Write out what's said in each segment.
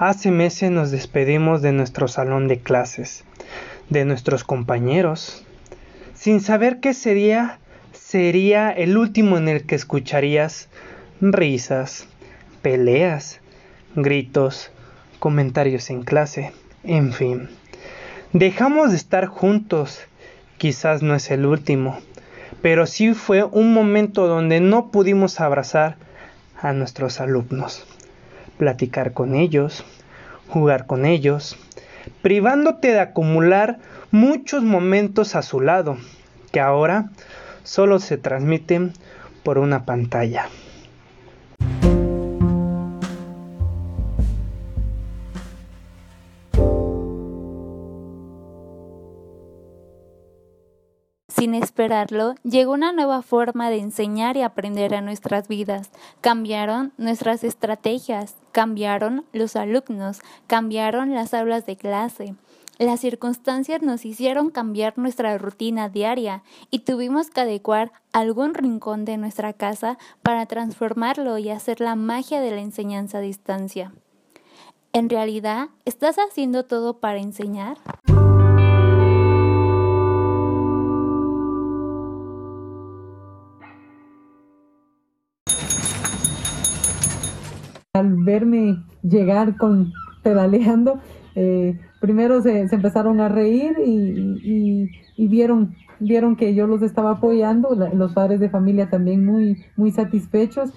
Hace meses nos despedimos de nuestro salón de clases, de nuestros compañeros, sin saber que sería sería el último en el que escucharías risas, peleas, gritos, comentarios en clase, en fin. Dejamos de estar juntos, quizás no es el último, pero sí fue un momento donde no pudimos abrazar a nuestros alumnos, platicar con ellos, jugar con ellos, privándote de acumular muchos momentos a su lado, que ahora solo se transmiten por una pantalla. Sin esperarlo, llegó una nueva forma de enseñar y aprender a nuestras vidas. Cambiaron nuestras estrategias, cambiaron los alumnos, cambiaron las aulas de clase. Las circunstancias nos hicieron cambiar nuestra rutina diaria y tuvimos que adecuar algún rincón de nuestra casa para transformarlo y hacer la magia de la enseñanza a distancia. ¿En realidad estás haciendo todo para enseñar? Al verme llegar con pedaleando, eh, primero se, empezaron a reír y, vieron, vieron que yo los estaba apoyando, los padres de familia también muy, muy satisfechos.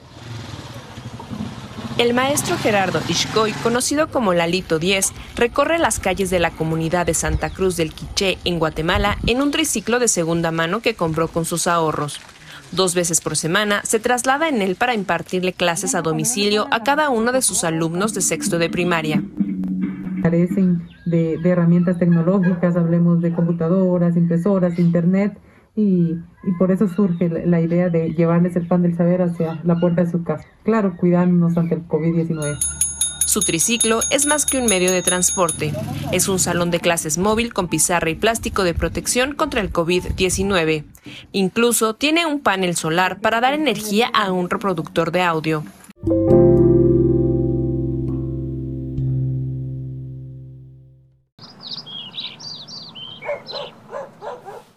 El maestro Gerardo Ishkoy, conocido como Lalito 10, recorre las calles de la comunidad de Santa Cruz del Quiché, en Guatemala, en un triciclo de segunda mano que compró con sus ahorros. Dos veces por semana se traslada en él para impartirle clases a domicilio a cada uno de sus alumnos de sexto de primaria. Carecen de, herramientas tecnológicas, hablemos de computadoras, impresoras, internet, y, por eso surge la idea de llevarles el pan del saber hacia la puerta de su casa. Claro, cuidándonos ante el COVID-19. Su triciclo es más que un medio de transporte. Es un salón de clases móvil con pizarra y plástico de protección contra el COVID-19. Incluso tiene un panel solar para dar energía a un reproductor de audio.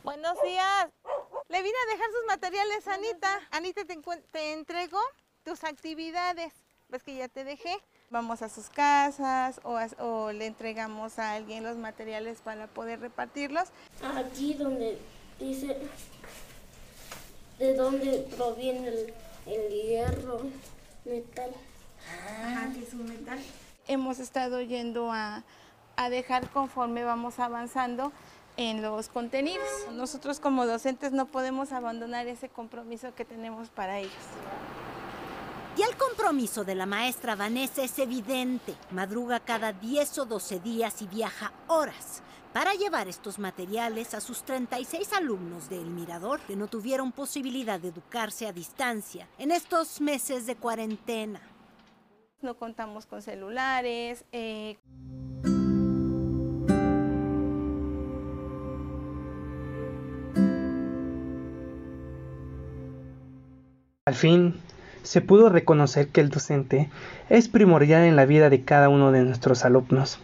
Buenos días. Le vine a dejar sus materiales, Anita. Anita, te, te entrego tus actividades. ¿Ves que ya te dejé? vamos a sus casas o, le entregamos a alguien los materiales para poder repartirlos. Aquí donde dice de dónde proviene el, hierro, metal. Ajá, que es un metal. Hemos estado yendo a, a dejar conforme vamos avanzando en los contenidos. Nosotros como docentes no podemos abandonar ese compromiso que tenemos para ellos. El compromiso de la maestra Vanessa es evidente. Madruga cada 10 o 12 días y viaja horas para llevar estos materiales a sus 36 alumnos de El Mirador que no tuvieron posibilidad de educarse a distancia en estos meses de cuarentena. No contamos con celulares. Eh, Al fin, se pudo reconocer que el docente es primordial en la vida de cada uno de nuestros alumnos.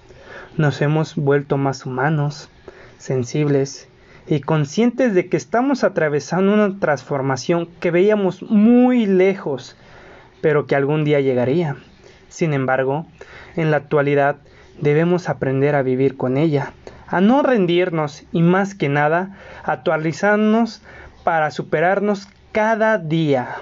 Nos hemos vuelto más humanos, sensibles y conscientes de que estamos atravesando una transformación que veíamos muy lejos, pero que algún día llegaría. Sin embargo, en la actualidad debemos aprender a vivir con ella, a no rendirnos y más que nada actualizarnos para superarnos cada día.